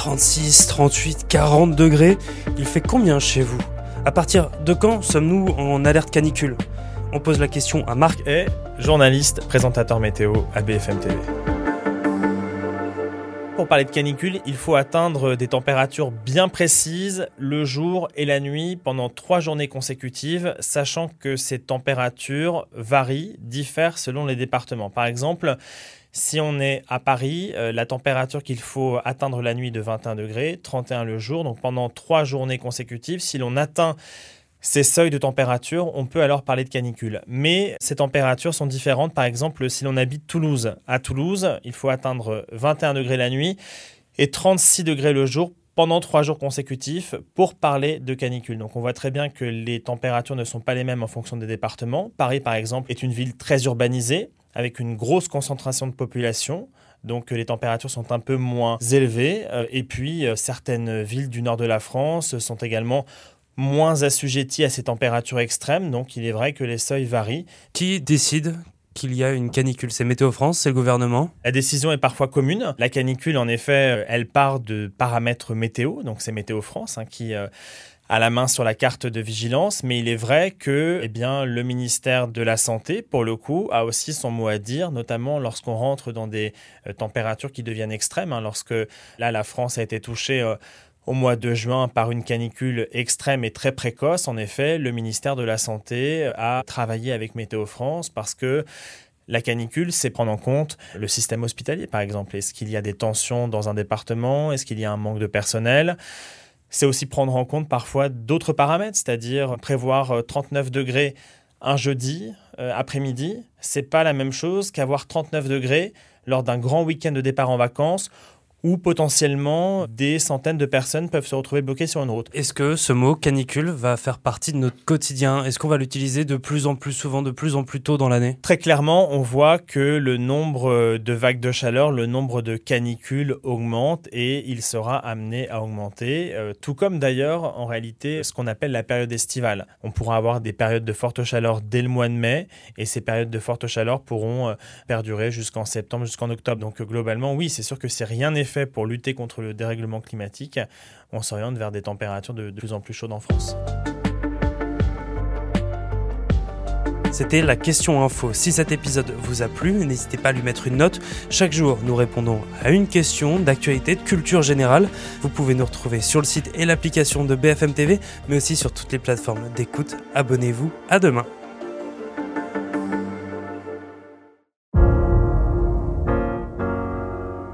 36, 38, 40 degrés. Il fait combien chez vous? À partir de quand sommes-nous en alerte canicule? On pose la question à Marc Et journaliste, présentateur météo à BFM TV. Pour parler de canicule, il faut atteindre des températures bien précises le jour et la nuit pendant trois journées consécutives, sachant que ces températures varient, diffèrent selon les départements. Par exemple, si on est à Paris, euh, la température qu'il faut atteindre la nuit de 21 degrés, 31 le jour, donc pendant trois journées consécutives, si l'on atteint ces seuils de température, on peut alors parler de canicule. Mais ces températures sont différentes. Par exemple, si l'on habite Toulouse, à Toulouse, il faut atteindre 21 degrés la nuit et 36 degrés le jour pendant trois jours consécutifs pour parler de canicule. Donc on voit très bien que les températures ne sont pas les mêmes en fonction des départements. Paris, par exemple, est une ville très urbanisée avec une grosse concentration de population. Donc les températures sont un peu moins élevées. Euh, et puis euh, certaines villes du nord de la France sont également moins assujetties à ces températures extrêmes. Donc il est vrai que les seuils varient. Qui décide qu'il y a une canicule? C'est Météo France, c'est le gouvernement? La décision est parfois commune. La canicule, en effet, euh, elle part de paramètres météo, donc c'est Météo France hein, qui à la main sur la carte de vigilance, mais il est vrai que eh bien, le ministère de la Santé, pour le coup, a aussi son mot à dire, notamment lorsqu'on rentre dans des euh, températures qui deviennent extrêmes. Hein, lorsque là, la France a été touchée euh, au mois de juin par une canicule extrême et très précoce, en effet, le ministère de la Santé a travaillé avec Météo France parce que la canicule, c'est prendre en compte le système hospitalier, par exemple. Est-ce qu'il y a des tensions dans un département? Est-ce qu'il y a un manque de personnel? C'est aussi prendre en compte parfois d'autres paramètres, c'est-à-dire prévoir 39 euh, degrés un jeudi euh, après-midi, c'est pas la même chose qu'avoir 39 degrés lors d'un grand week-end de départ en vacances où potentiellement des centaines de personnes peuvent se retrouver bloquées sur une route. Est-ce que ce mot canicule va faire partie de notre quotidien? Est-ce qu'on va l'utiliser de plus en plus souvent, de plus en plus tôt dans l'année? Très clairement, on voit que le nombre de vagues de chaleur, le nombre de canicules augmente et il sera amené à augmenter, euh, tout comme d'ailleurs en réalité ce qu'on appelle la période estivale. On pourra avoir des périodes de forte chaleur dès le mois de mai et ces périodes de forte chaleur pourront euh, perdurer jusqu'en septembre, jusqu'en octobre. Donc globalement, oui, c'est sûr que c'est rien n'est fait pour lutter contre le dérèglement climatique, on s'oriente vers des températures de, plus en plus chaudes en France. C'était la question info. Si cet épisode vous a plu, n'hésitez pas à lui mettre une note. Chaque jour, nous répondons à une question d'actualité, de culture générale. Vous pouvez nous retrouver sur le site et l'application de BFM TV, mais aussi sur toutes les plateformes d'écoute. Abonnez-vous. À demain.